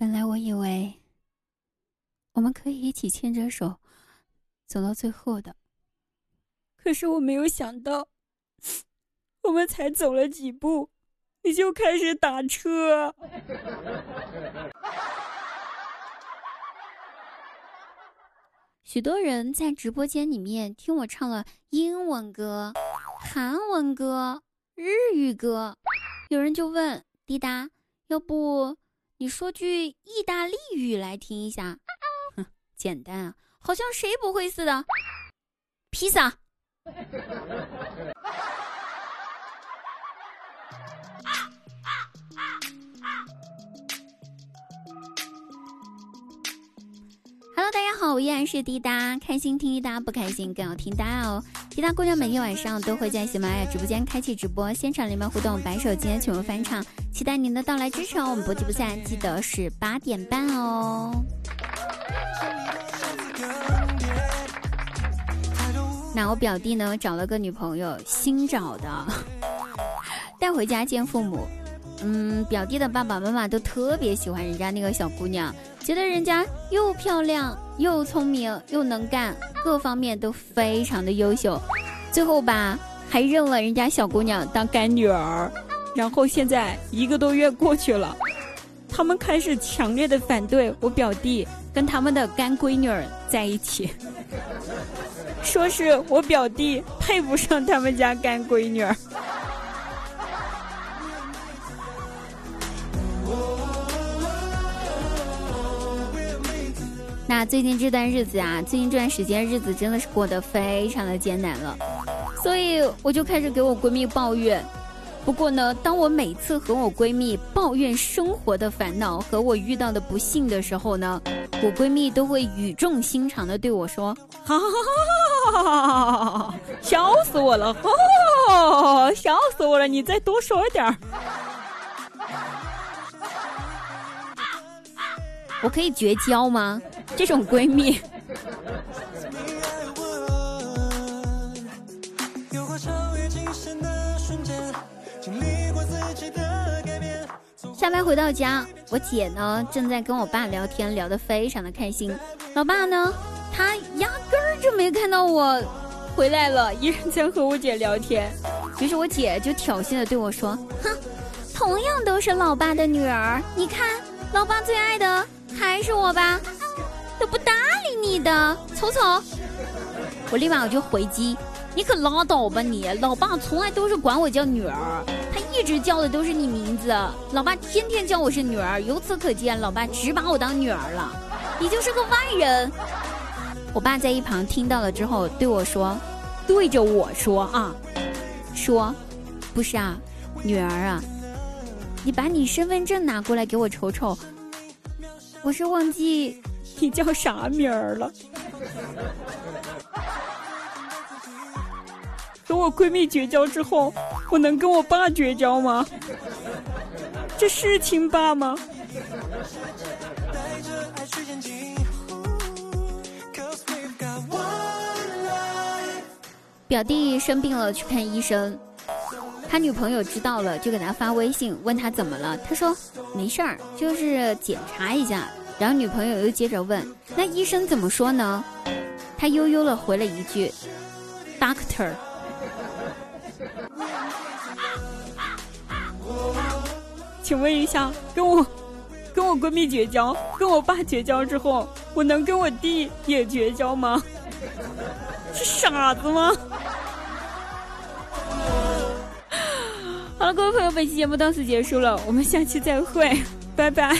本来我以为我们可以一起牵着手走到最后的，可是我没有想到，我们才走了几步，你就开始打车。许多人在直播间里面听我唱了英文歌、韩文歌、日语歌，有人就问滴答，要不？你说句意大利语来听一下，简单啊，好像谁不会似的。披萨。大家好，我依然是滴答，开心听滴答，不开心更要听答哦。滴答姑娘每天晚上都会在喜马拉雅直播间开启直播，现场连麦互动，白手间全部翻唱，期待您的到来支持哦。我们不见不散，记得是八点半哦。那我表弟呢，找了个女朋友，新找的，带回家见父母。嗯，表弟的爸爸妈妈都特别喜欢人家那个小姑娘，觉得人家又漂亮又聪明又能干，各方面都非常的优秀。最后吧，还认了人家小姑娘当干女儿。然后现在一个多月过去了，他们开始强烈的反对我表弟跟他们的干闺女儿在一起，说是我表弟配不上他们家干闺女儿。那最近这段日子啊，最近这段时间日子真的是过得非常的艰难了，所以我就开始给我闺蜜抱怨。不过呢，当我每次和我闺蜜抱怨生活的烦恼和我遇到的不幸的时候呢，我闺蜜都会语重心长的对我说：“哈哈哈哈哈，笑死我了，哈哈，笑死我了，你再多说点儿。”我可以绝交吗？这种闺蜜。下班回到家，我姐呢正在跟我爸聊天，聊得非常的开心。老爸呢，他压根儿就没看到我回来了，依然在和我姐聊天。于是我姐就挑衅的对我说：“哼，同样都是老爸的女儿，你看老爸最爱的。”还是我吧，不搭理你的，瞅瞅！我立马我就回击，你可拉倒吧你！老爸从来都是管我叫女儿，他一直叫的都是你名字。老爸天天叫我是女儿，由此可见，老爸只把我当女儿了。你就是个外人。我爸在一旁听到了之后对我说，对着我说啊，说，不是啊，女儿啊，你把你身份证拿过来给我瞅瞅。我是忘记你叫啥名儿了。和我闺蜜绝交之后，我能跟我爸绝交吗？这是亲爸吗？表弟生病了，去看医生。他女朋友知道了，就给他发微信问他怎么了。他说没事儿，就是检查一下。然后女朋友又接着问，那医生怎么说呢？他悠悠的回了一句，Doctor。请问一下，跟我跟我闺蜜绝交，跟我爸绝交之后，我能跟我弟也绝交吗？是傻子吗？好了，各位朋友，本期节目到此结束了，我们下期再会，拜拜。